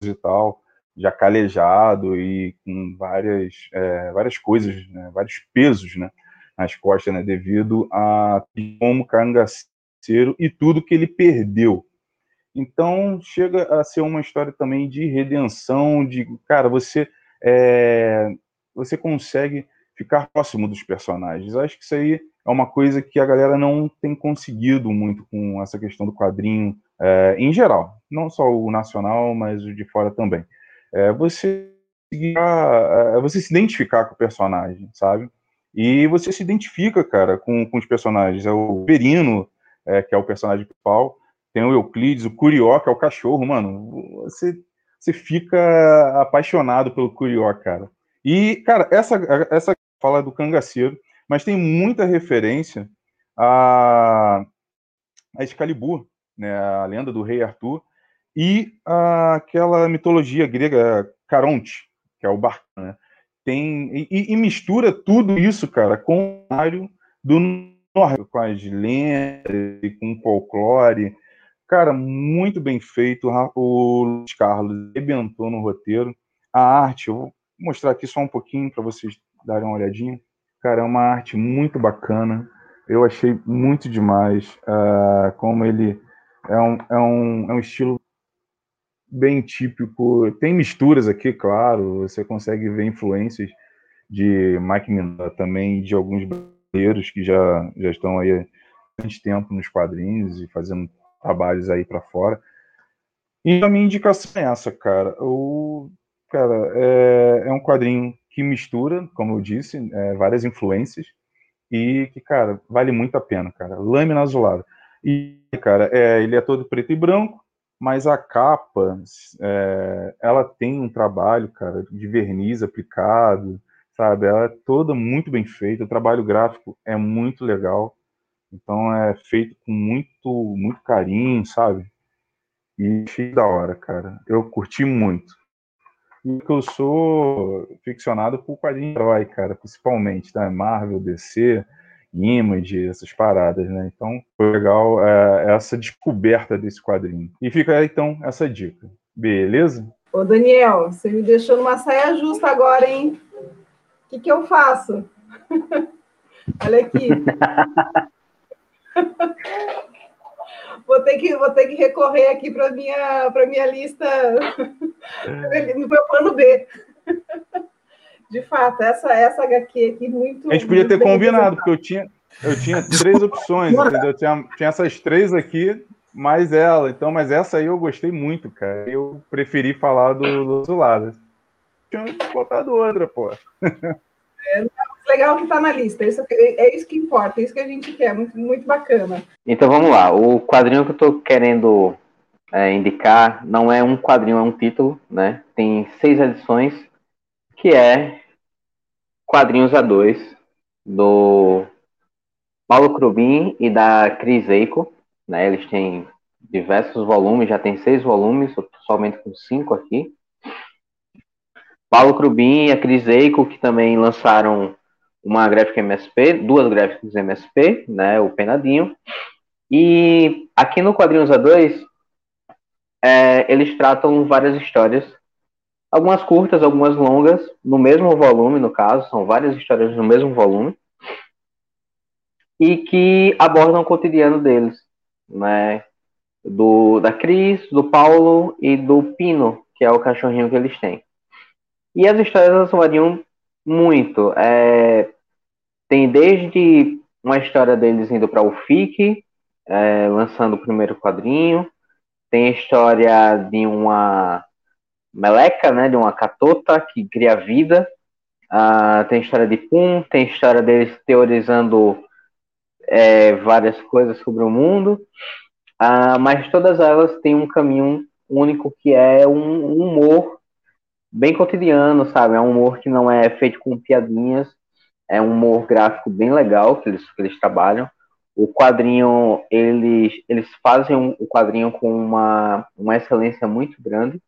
G: e tal já calejado e com várias, é, várias coisas, né, vários pesos né, nas costas, né, devido a como cangaceiro e tudo que ele perdeu. Então chega a ser uma história também de redenção, de cara, você é, você consegue ficar próximo dos personagens. Acho que isso aí é uma coisa que a galera não tem conseguido muito com essa questão do quadrinho é, em geral, não só o nacional, mas o de fora também é você é você se identificar com o personagem, sabe? E você se identifica, cara, com, com os personagens. É o Perino, é, que é o personagem principal, tem o Euclides, o Curió, que é o cachorro, mano. Você, você fica apaixonado pelo Curió, cara. E, cara, essa, essa fala do cangaceiro, mas tem muita referência a, a Excalibur, né, a lenda do rei Arthur, e aquela mitologia grega Caronte, que é o barco, né? Tem, e, e, mistura tudo isso, cara, com o ário do norte, com as lendas, com o folclore. Cara, muito bem feito. O Luiz Carlos arrebentou no roteiro. A arte, eu vou mostrar aqui só um pouquinho para vocês darem uma olhadinha. Cara, é uma arte muito bacana. Eu achei muito demais uh, como ele é um, é, um, é um estilo bem típico. Tem misturas aqui, claro, você consegue ver influências de Mike Minola também de alguns brasileiros que já, já estão aí há bastante tempo nos quadrinhos e fazendo trabalhos aí para fora. E a minha indicação é essa, cara. O, cara, é, é um quadrinho que mistura, como eu disse, é, várias influências e que, cara, vale muito a pena, cara. Lâmina azulada. E, cara, é, ele é todo preto e branco, mas a capa, é, ela tem um trabalho, cara, de verniz aplicado, sabe? Ela é toda muito bem feita, o trabalho gráfico é muito legal, então é feito com muito, muito carinho, sabe? E achei da hora, cara. Eu curti muito. E que eu sou ficcionado por quadrinho herói, cara, principalmente, tá? Marvel, DC, Image, essas paradas, né? Então foi legal é, essa descoberta desse quadrinho. E fica então, essa dica. Beleza?
B: Ô, Daniel, você me deixou numa saia justa agora, hein? O que, que eu faço? Olha aqui. vou ter que, vou ter que recorrer aqui para minha, para minha lista, no meu plano B. De fato, essa, essa HQ aqui muito.
G: A gente podia ter combinado, porque eu tinha, eu tinha três opções, entendeu? Tinha, tinha essas três aqui, mais ela. Então, mas essa aí eu gostei muito, cara. Eu preferi falar do, do lado. Tinha botado outra, pô.
B: É, legal que está na lista. Isso, é isso que importa, é isso que a gente quer, muito, muito bacana.
H: Então vamos lá. O quadrinho que eu estou querendo é, indicar não é um quadrinho, é um título, né? Tem seis edições, que é Quadrinhos A2, do Paulo Crubin e da Cris Eiko. Né? Eles têm diversos volumes, já tem seis volumes, somente com cinco aqui. Paulo Crubin e a Cris Eiko, que também lançaram uma gráfica MSP, duas gráficas MSP, né, o Penadinho. E aqui no Quadrinhos A2, é, eles tratam várias histórias, algumas curtas, algumas longas, no mesmo volume, no caso, são várias histórias no mesmo volume, e que abordam o cotidiano deles, né, do, da Cris, do Paulo e do Pino, que é o cachorrinho que eles têm. E as histórias variam muito. É, tem desde uma história deles indo para o FIC, é, lançando o primeiro quadrinho. Tem a história de uma meleca, né, de uma catota que cria vida. Uh, tem história de Pum, tem história deles teorizando é, várias coisas sobre o mundo. Uh, mas todas elas têm um caminho único que é um humor bem cotidiano, sabe? É um humor que não é feito com piadinhas, é um humor gráfico bem legal que eles, que eles trabalham. O quadrinho, eles, eles fazem um, o quadrinho com uma, uma excelência muito grande,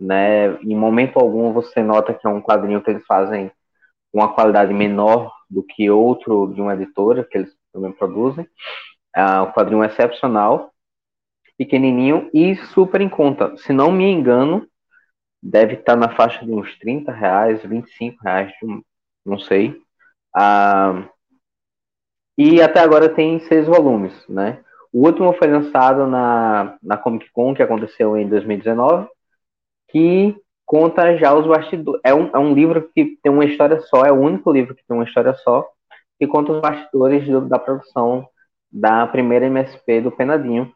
H: né? Em momento algum você nota que é um quadrinho que eles fazem com uma qualidade menor do que outro de uma editora que eles também produzem. Ah, o quadrinho é excepcional, pequenininho e super em conta. Se não me engano, deve estar na faixa de uns 30 reais, 25 reais, não sei. Ah, e até agora tem seis volumes, né? O último foi lançado na, na Comic Con, que aconteceu em 2019, que conta já os bastidores. É um, é um livro que tem uma história só, é o único livro que tem uma história só, que conta os bastidores do, da produção da primeira MSP do Penadinho,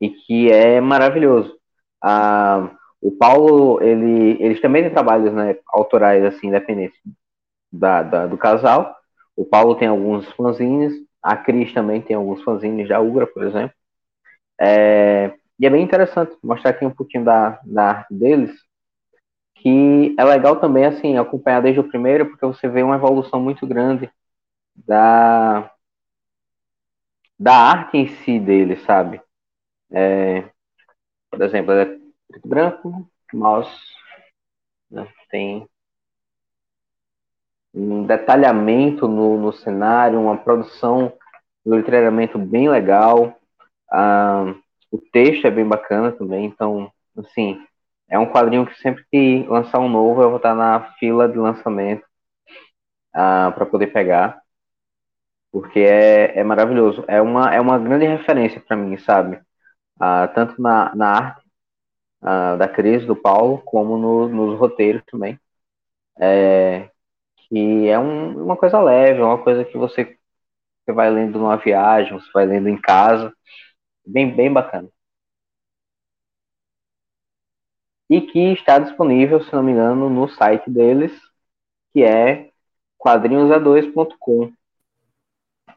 H: e que é maravilhoso. Ah, o Paulo, ele, eles também têm trabalhos né, autorais, assim, independentes da, da, do casal. O Paulo tem alguns fanzines, a Cris também tem alguns fanzines da Ugra, por exemplo. É, e é bem interessante mostrar aqui um pouquinho da, da arte deles, que é legal também, assim, acompanhar desde o primeiro, porque você vê uma evolução muito grande da, da arte em si deles, sabe? É, por exemplo, é preto branco, mas né, tem um detalhamento no, no cenário, uma produção do letreiramento bem legal. Ah, o texto é bem bacana também, então, assim, é um quadrinho que sempre que lançar um novo eu vou estar na fila de lançamento ah, para poder pegar, porque é, é maravilhoso. É uma, é uma grande referência para mim, sabe? Ah, tanto na, na arte uh, da Cris, do Paulo, como no, nos roteiros também. É, que é um, uma coisa leve, é uma coisa que você, você vai lendo numa viagem, você vai lendo em casa. Bem, bem bacana. E que está disponível, se não me engano, no site deles, que é quadrinhosa2.com.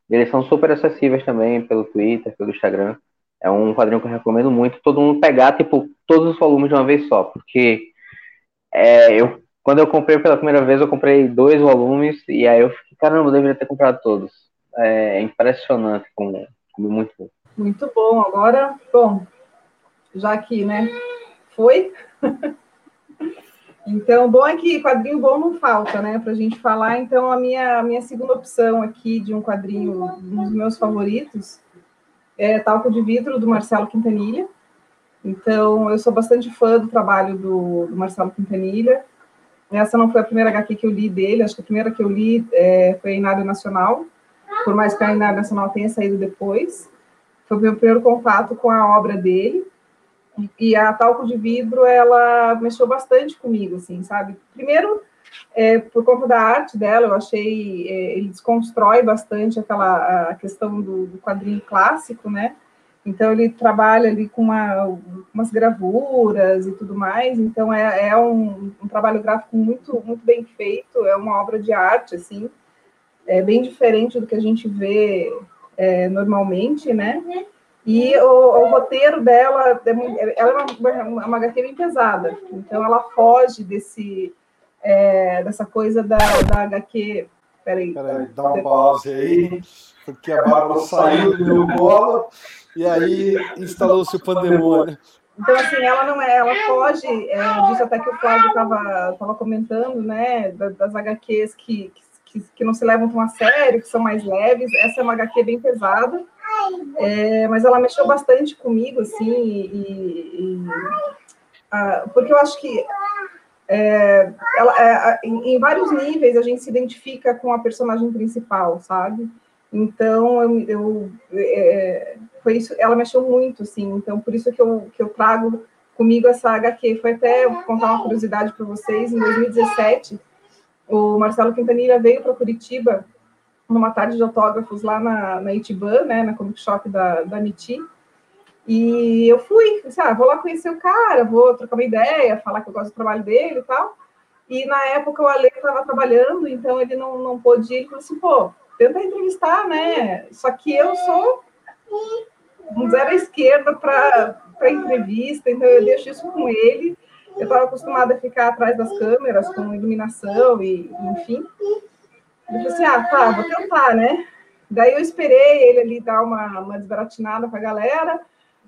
H: Eles são super acessíveis também pelo Twitter, pelo Instagram. É um quadrinho que eu recomendo muito todo mundo pegar, tipo, todos os volumes de uma vez só, porque é, eu, quando eu comprei pela primeira vez, eu comprei dois volumes, e aí eu fiquei, caramba, eu deveria ter comprado todos. É, é impressionante como, como é muito.
B: Muito bom. Agora, bom, já que, né, foi. então, bom é que quadrinho bom não falta, né, para a gente falar. Então, a minha, a minha segunda opção aqui de um quadrinho, um dos meus favoritos, é Talco de Vidro, do Marcelo Quintanilha. Então, eu sou bastante fã do trabalho do, do, Marcelo Quintanilha. Essa não foi a primeira HQ que eu li dele, acho que a primeira que eu li é, foi a Inário Nacional, por mais que a Inário Nacional tenha saído depois. Foi o meu primeiro contato com a obra dele. E a Talco de Vidro, ela mexeu bastante comigo, assim, sabe? Primeiro, é, por conta da arte dela, eu achei, é, ele desconstrói bastante aquela a questão do, do, quadrinho clássico, né? Então ele trabalha ali com uma, umas gravuras e tudo mais, então é, é um, um, trabalho gráfico muito, muito bem feito, é uma obra de arte, assim, é bem diferente do que a gente vê é, normalmente, né? E o, o, roteiro dela, é ela é uma, uma HQ bem pesada, então ela foge desse é, dessa coisa da, da HQ. Peraí,
A: Peraí dá uma pausa aí, porque a Bárbara saiu do meu colo e aí instalou-se o pandemônio.
B: Então, assim, ela não é, ela foge é, disso até que o Flávio estava comentando, né, das HQs que, que, que, não se levam tão a sério, que são mais leves. Essa é uma HQ bem pesada, é, mas ela mexeu bastante comigo, assim, e, e a, porque eu acho que é, ela, é, em, em, vários níveis a gente se identifica com a personagem principal, sabe? Então eu, eu é, foi isso, ela mexeu muito, assim. Então por isso que eu, que eu trago comigo essa HQ. Foi até contar uma curiosidade para vocês. Em 2017, o Marcelo Quintanilha veio para Curitiba numa tarde de autógrafos lá na, na né, na Comic Shop da, da Miti. E eu fui, assim, ah, vou lá conhecer o cara, vou trocar uma ideia, falar que eu gosto do trabalho dele e tal. E na época o Ale estava trabalhando, então ele não, não pôde ir. Ele falou assim, pô, tenta entrevistar, né? Só que eu sou um zero à esquerda para entrevista, então eu deixo isso com ele. Eu estava acostumada a ficar atrás das câmeras, com iluminação e enfim. Eu falei assim, ah, tá, vou tentar, né? Daí eu esperei ele ali dar uma, uma desbaratinada com a galera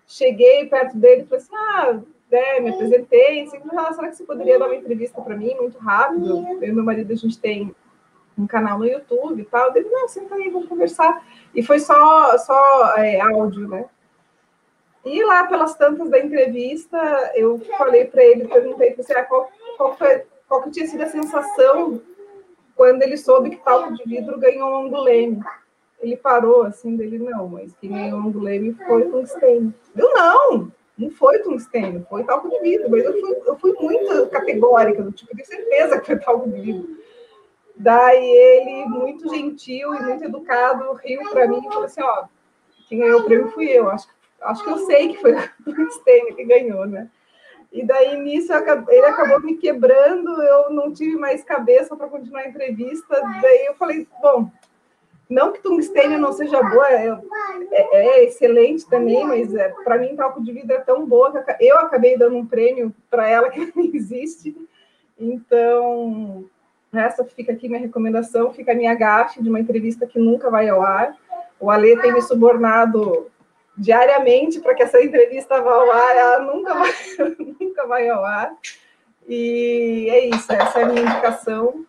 B: cheguei perto dele e falei assim: ah, é, me apresentei. Assim, ah, será que você poderia dar uma entrevista para mim muito rápido? Eu e meu marido, a gente tem um canal no YouTube e tal. Ele, não, senta aí, vamos conversar. E foi só, só é, áudio, né? E lá pelas tantas da entrevista, eu falei para ele, perguntei para ah, qual, qual, foi, qual que tinha sido a sensação quando ele soube que talco de vidro ganhou um anguleme ele parou assim, dele, não, mas quem ganhou o Anguleme foi tungstênio. Eu não, não foi tungstênio, foi talco de vidro, mas eu fui, eu fui muito categórica, do tipo, tenho certeza que foi talco de vidro. Daí ele, muito gentil e muito educado, riu para mim e falou assim, ó, quem ganhou o prêmio fui eu, acho, acho que eu sei que foi o tungstênio que ganhou, né? E daí, nisso, ele acabou me quebrando, eu não tive mais cabeça para continuar a entrevista. Daí eu falei, bom, não que tungstênio não seja boa, é, é, é excelente também, mas é, para mim talco de vida é tão boa que eu acabei dando um prêmio para ela que não existe. Então, essa fica aqui minha recomendação, fica a minha gafe de uma entrevista que nunca vai ao ar. O Ale tem me subornado diariamente para que essa entrevista vá ao ar, ela nunca vai, nunca vai ao ar. E é isso, essa é a minha indicação.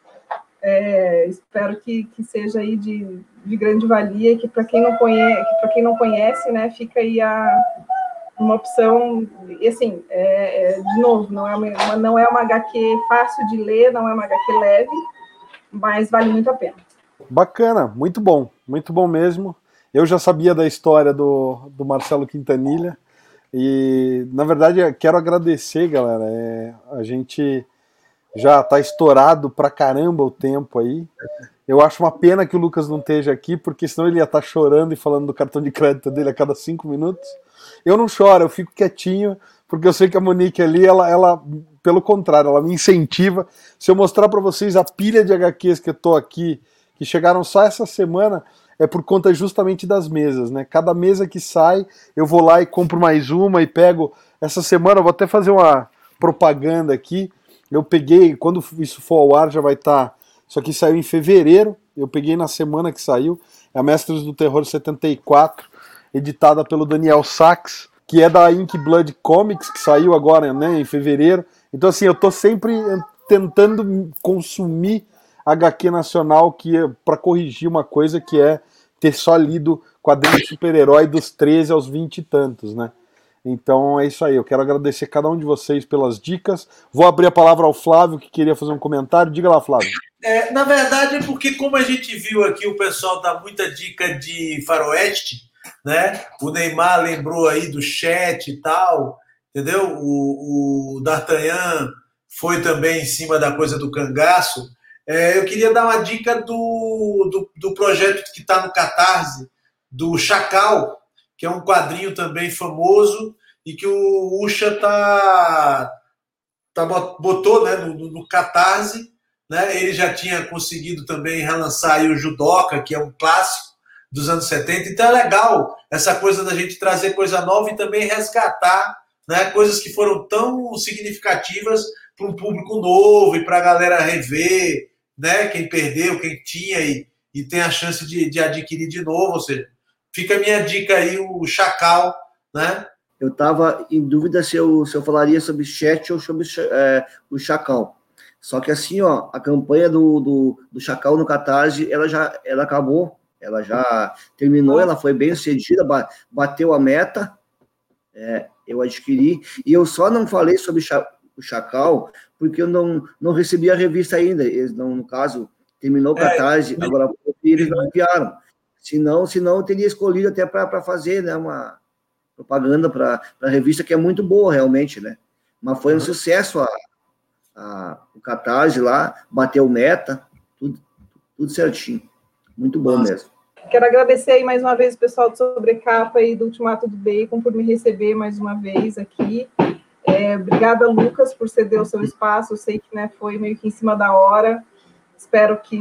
B: É, espero que, que seja aí de, de grande valia, que para quem não conhece, para quem não conhece, né, fica aí a, uma opção, e assim, é, é, de novo, não é uma, não é uma HQ fácil de ler, não é uma HQ leve, mas vale muito a pena.
A: Bacana, muito bom, muito bom mesmo. Eu já sabia da história do, do Marcelo Quintanilha, e na verdade quero agradecer, galera. É, a gente já está estourado pra caramba o tempo aí. Eu acho uma pena que o Lucas não esteja aqui, porque senão ele ia estar tá chorando e falando do cartão de crédito dele a cada cinco minutos. Eu não choro, eu fico quietinho, porque eu sei que a Monique ali, ela, ela pelo contrário, ela me incentiva. Se eu mostrar para vocês a pilha de HQs que eu tô aqui, que chegaram só essa semana, é por conta justamente das mesas, né? Cada mesa que sai, eu vou lá e compro mais uma e pego. Essa semana vou até fazer uma propaganda aqui. Eu peguei, quando isso for ao ar, já vai estar. Tá, isso aqui saiu em fevereiro. Eu peguei na semana que saiu. É a Mestres do Terror 74, editada pelo Daniel Sachs, que é da Ink Blood Comics, que saiu agora né, em fevereiro. Então, assim, eu tô sempre tentando consumir HQ nacional que é para corrigir uma coisa que é ter só lido quadrinhos de super-herói dos 13 aos 20 e tantos, né? Então é isso aí. Eu quero agradecer cada um de vocês pelas dicas. Vou abrir a palavra ao Flávio, que queria fazer um comentário. Diga lá, Flávio.
D: É, na verdade, é porque, como a gente viu aqui, o pessoal dá muita dica de faroeste, né? O Neymar lembrou aí do chat e tal, entendeu? O, o D'Artagnan foi também em cima da coisa do cangaço. É, eu queria dar uma dica do, do, do projeto que está no Catarse, do Chacal, que é um quadrinho também famoso e que o Ucha tá, tá botou né, no, no Catarse. Né? Ele já tinha conseguido também relançar o Judoca, que é um clássico dos anos 70. Então é legal essa coisa da gente trazer coisa nova e também resgatar né, coisas que foram tão significativas para um público novo e para a galera rever, né, quem perdeu, quem tinha e, e tem a chance de, de adquirir de novo. Ou seja, Fica a minha dica aí, o Chacal, né?
E: Eu estava em dúvida se eu, se eu falaria sobre chat ou sobre é, o Chacal. Só que assim, ó, a campanha do, do, do Chacal no Catarse, ela já ela acabou, ela já terminou, ela foi bem sucedida, bateu a meta, é, eu adquiri, e eu só não falei sobre o Chacal porque eu não, não recebi a revista ainda, eles não, no caso, terminou o é, Catarse, é, agora eles não enviaram. Senão, senão eu teria escolhido até para fazer né, uma propaganda para a revista, que é muito boa, realmente, né? Mas foi um uhum. sucesso a, a, o Catarse lá, bateu meta, tudo, tudo certinho. Muito bom Nossa. mesmo.
B: Quero agradecer aí mais uma vez o pessoal do Sobrecapa e do Ultimato do Bacon por me receber mais uma vez aqui. É, obrigada, Lucas, por ceder o seu espaço. Eu sei que né, foi meio que em cima da hora. Espero que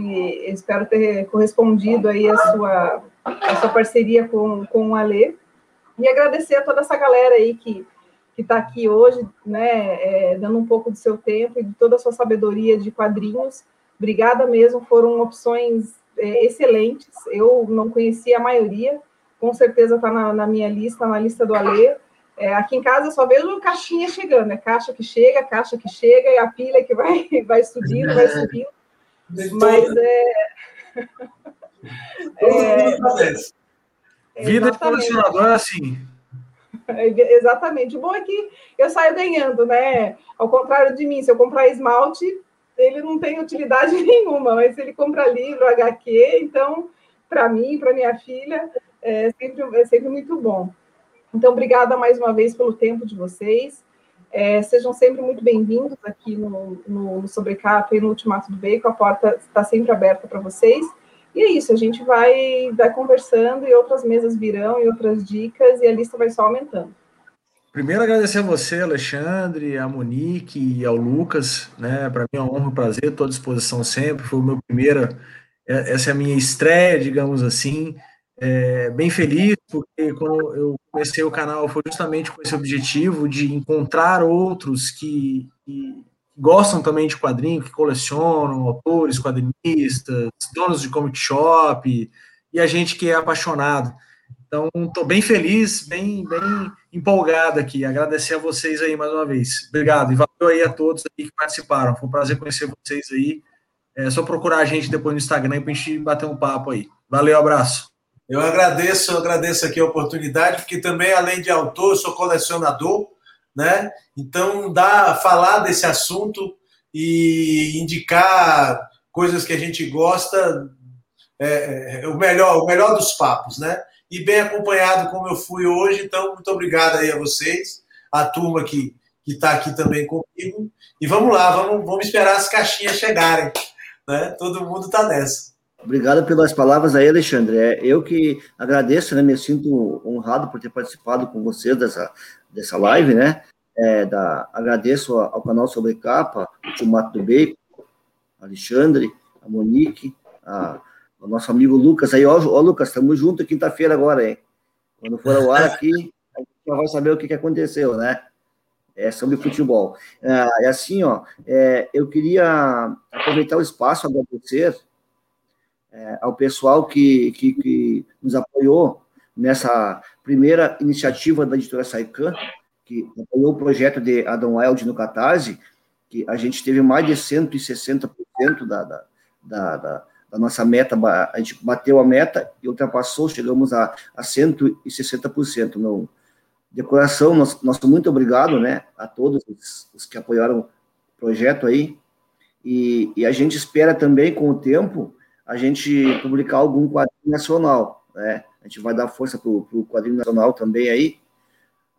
B: espero ter correspondido aí a sua, a sua parceria com, com o Alê. E agradecer a toda essa galera aí que que está aqui hoje, né, é, dando um pouco do seu tempo e de toda a sua sabedoria de quadrinhos. Obrigada mesmo, foram opções é, excelentes. Eu não conhecia a maioria, com certeza está na, na, minha lista, na lista do Alê. É, aqui em casa eu só vejo caixinha chegando, é caixa que chega, caixa que chega, e a pilha que vai, vai subindo, vai subindo. Mas é.
C: é Vida de colecionador é assim.
B: É, exatamente. O bom é que eu saio ganhando, né? Ao contrário de mim, se eu comprar esmalte, ele não tem utilidade nenhuma, mas se ele compra livro, HQ, então, para mim, para minha filha, é sempre, é sempre muito bom. Então, obrigada mais uma vez pelo tempo de vocês. É, sejam sempre muito bem-vindos aqui no, no, no Sobrecapa e no Ultimato do Bacon. A porta está sempre aberta para vocês. E é isso, a gente vai, vai conversando e outras mesas virão e outras dicas e a lista vai só aumentando.
C: Primeiro agradecer a você, Alexandre, a Monique e ao Lucas, né? Para mim é uma honra, um prazer, estou à disposição sempre. Foi o meu primeiro, é, essa é a minha estreia, digamos assim. É, bem feliz, porque quando eu comecei o canal foi justamente com esse objetivo de encontrar outros que, que gostam também de quadrinho, que colecionam, autores, quadrinistas, donos de comic shop, e a gente que é apaixonado. Então, estou bem feliz, bem, bem empolgado aqui. Agradecer a vocês aí mais uma vez. Obrigado. E valeu aí a todos aí que participaram. Foi um prazer conhecer vocês aí. É só procurar a gente depois no Instagram para a gente bater um papo aí. Valeu, abraço.
D: Eu agradeço, eu agradeço aqui a oportunidade, porque também, além de autor, sou colecionador, né? Então, dá falar desse assunto e indicar coisas que a gente gosta é, é, o melhor, o melhor dos papos, né? E bem acompanhado como eu fui hoje, então muito obrigado aí a vocês, a turma que que está aqui também comigo. E vamos lá, vamos, vamos esperar as caixinhas chegarem, né? Todo mundo está nessa.
E: Obrigado pelas palavras aí, Alexandre. É, eu que agradeço, né? Me sinto honrado por ter participado com você dessa, dessa live, né? é, da, agradeço ao canal Sobre Capa, o Timato do Bacon, Alexandre, a Monique, a, o nosso amigo Lucas aí, ó, ó Lucas, estamos juntos quinta-feira agora, hein? Quando for ao ar aqui, a gente já vai saber o que, que aconteceu, né? É sobre futebol. É, é assim, ó, é, eu queria aproveitar o espaço, agradecer é, ao pessoal que, que, que, nos apoiou nessa primeira iniciativa da editora Saican, que apoiou o projeto de Adam Wild no Catarse, que a gente teve mais de 160% da, da, da, da, da nossa meta, a gente bateu a meta e ultrapassou, chegamos a, a 160%. No, de coração, nosso, nosso muito obrigado né, a todos os, os que apoiaram o projeto aí, e, e, a gente espera também, com o tempo, a gente publicar algum quadrinho nacional, né? A gente vai dar força para o quadrinho nacional também aí.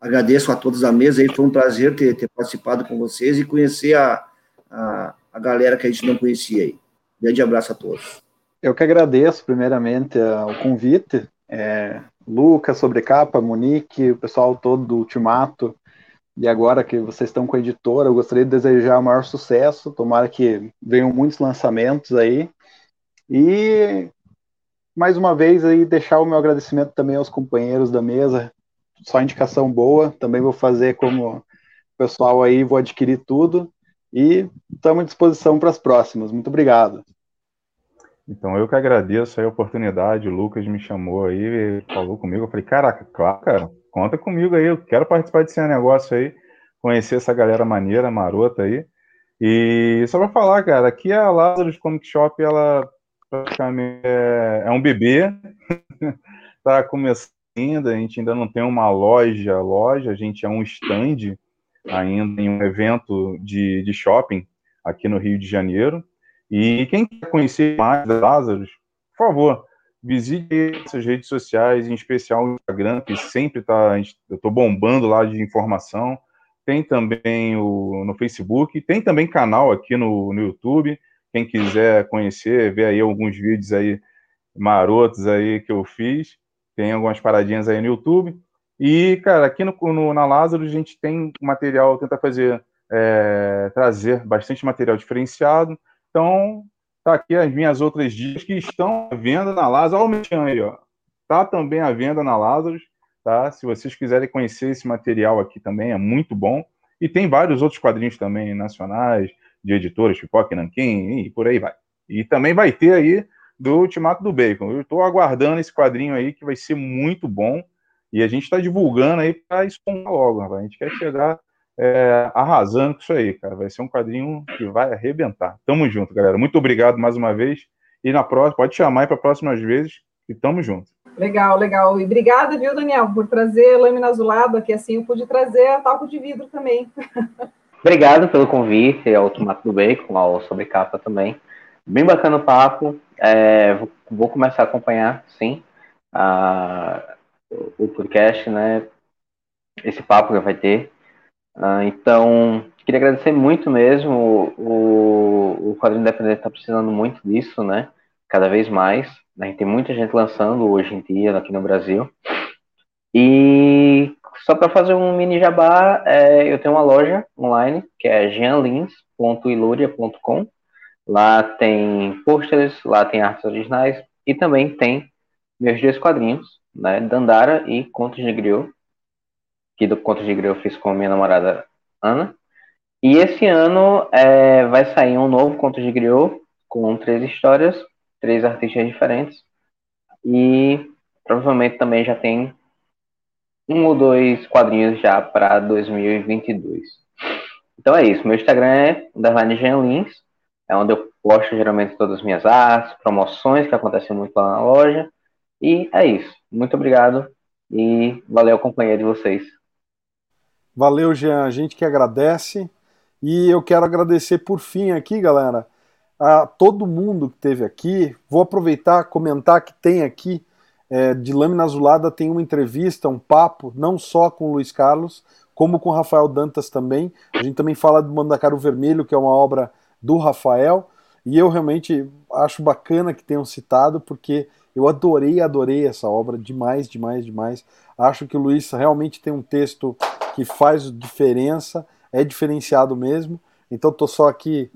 E: Agradeço a todos da mesa aí, foi um prazer ter, ter participado com vocês e conhecer a, a, a galera que a gente não conhecia aí. Grande abraço a todos.
F: Eu que agradeço, primeiramente, o convite. É, Lucas, Sobrecapa, Monique, o pessoal todo do Ultimato. E agora que vocês estão com a editora, eu gostaria de desejar o maior sucesso. Tomara que venham muitos lançamentos aí. E mais uma vez aí deixar o meu agradecimento também aos companheiros da mesa. Só indicação boa. Também vou fazer como o pessoal aí, vou adquirir tudo. E estamos à disposição para as próximas. Muito obrigado.
G: Então eu que agradeço a oportunidade, o Lucas me chamou aí, falou comigo, eu falei, caraca, claro, cara, conta comigo aí, eu quero participar desse negócio aí, conhecer essa galera maneira, marota aí. E só para falar, cara, aqui a Lazarus Comic Shop, ela praticamente é, é um bebê, tá começando ainda, a gente ainda não tem uma loja, loja, a gente é um stand ainda em um evento de, de shopping aqui no Rio de Janeiro. E quem quer conhecer mais da por favor, visite essas redes sociais, em especial o Instagram, que sempre está. Eu estou bombando lá de informação. Tem também o, no Facebook, tem também canal aqui no, no YouTube. Quem quiser conhecer, ver aí alguns vídeos aí marotos aí que eu fiz. Tem algumas paradinhas aí no YouTube. E, cara, aqui no, no na Lázaro a gente tem material, tenta fazer, é, trazer bastante material diferenciado. Então, tá aqui as minhas outras dicas que estão à venda na Lázaro. Olha o mexão aí, ó. Tá também à venda na Lázaro, tá? Se vocês quiserem conhecer esse material aqui também, é muito bom. E tem vários outros quadrinhos também nacionais, de editoras, Pipoca Nanquim, e por aí vai. E também vai ter aí do Ultimato do Bacon. Eu estou aguardando esse quadrinho aí, que vai ser muito bom. E a gente está divulgando aí para espalhar logo, rapaz. A gente quer chegar é, arrasando com isso aí, cara. Vai ser um quadrinho que vai arrebentar. Tamo junto, galera. Muito obrigado mais uma vez. E na próxima, pode chamar aí para próximas vezes e tamo junto.
B: Legal, legal. E obrigada, viu, Daniel, por trazer lâmina azulada, que assim eu pude trazer a talco de vidro também.
H: Obrigado pelo convite ao Tomato do Bacon, ao Sobrecapa também. Bem bacana o papo. É, vou, vou, começar a acompanhar, sim, a, o podcast, né? Esse papo que vai ter. Uh, então, queria agradecer muito mesmo. O, o quadrinho independente está precisando muito disso, né? Cada vez mais. A gente tem muita gente lançando hoje em dia aqui no Brasil. E só para fazer um mini jabá, é, eu tenho uma loja online que é jeanlins.iluria.com. Lá tem posters, lá tem artes originais e também tem meus dois quadrinhos, né? Dandara e Contos de Griot que do Contos de Grilo eu fiz com minha namorada Ana. E esse ano é, vai sair um novo Contos de Griot com três histórias, três artistas diferentes. E provavelmente também já tem um ou dois quadrinhos já para 2022. Então é isso. Meu Instagram é underline Links, é onde eu posto geralmente todas as minhas artes, promoções que acontecem muito lá na loja. E é isso. Muito obrigado e valeu a companhia de vocês.
A: Valeu, Jean. A gente que agradece. E eu quero agradecer por fim aqui, galera, a todo mundo que esteve aqui. Vou aproveitar comentar que tem aqui é, de Lâmina Azulada tem uma entrevista, um papo, não só com o Luiz Carlos, como com o Rafael Dantas também. A gente também fala do Mandacaro Vermelho, que é uma obra do Rafael. E eu realmente acho bacana que tenham citado, porque eu adorei, adorei essa obra demais, demais, demais. Acho que o Luiz realmente tem um texto que faz diferença, é diferenciado mesmo. Então estou só aqui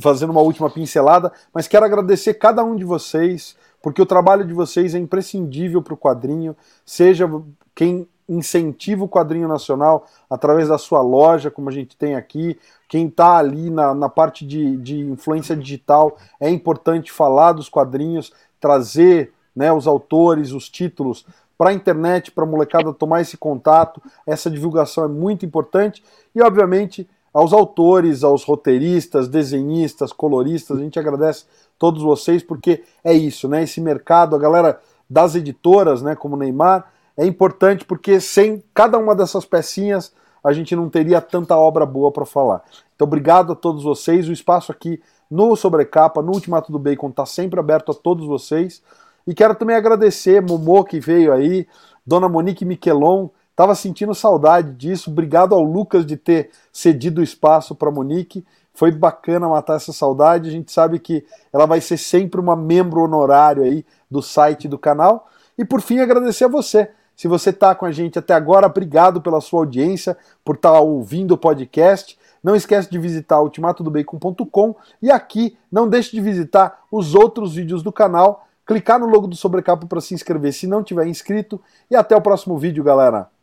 A: fazendo uma última pincelada, mas quero agradecer cada um de vocês, porque o trabalho de vocês é imprescindível para o quadrinho, seja quem incentiva o quadrinho nacional através da sua loja, como a gente tem aqui, quem está ali na, na parte de, de influência digital, é importante falar dos quadrinhos, trazer né, os autores, os títulos para a internet, para a molecada tomar esse contato. Essa divulgação é muito importante e, obviamente, aos autores, aos roteiristas, desenhistas, coloristas, a gente agradece todos vocês porque é isso, né? Esse mercado, a galera das editoras, né, como Neymar, é importante porque sem cada uma dessas pecinhas a gente não teria tanta obra boa para falar. Então, obrigado a todos vocês. O espaço aqui no Sobrecapa, no Ultimato do Bacon, está sempre aberto a todos vocês. E quero também agradecer Momô que veio aí, Dona Monique Miquelon, estava sentindo saudade disso. Obrigado ao Lucas de ter cedido o espaço para Monique. Foi bacana matar essa saudade. A gente sabe que ela vai ser sempre uma membro honorário aí do site do canal. E por fim, agradecer a você. Se você está com a gente até agora, obrigado pela sua audiência, por estar tá ouvindo o podcast. Não esquece de visitar ultimatodobacon.com e aqui não deixe de visitar os outros vídeos do canal clicar no logo do Sobrecapa para se inscrever se não tiver inscrito. E até o próximo vídeo, galera.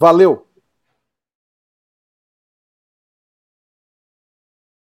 A: Valeu!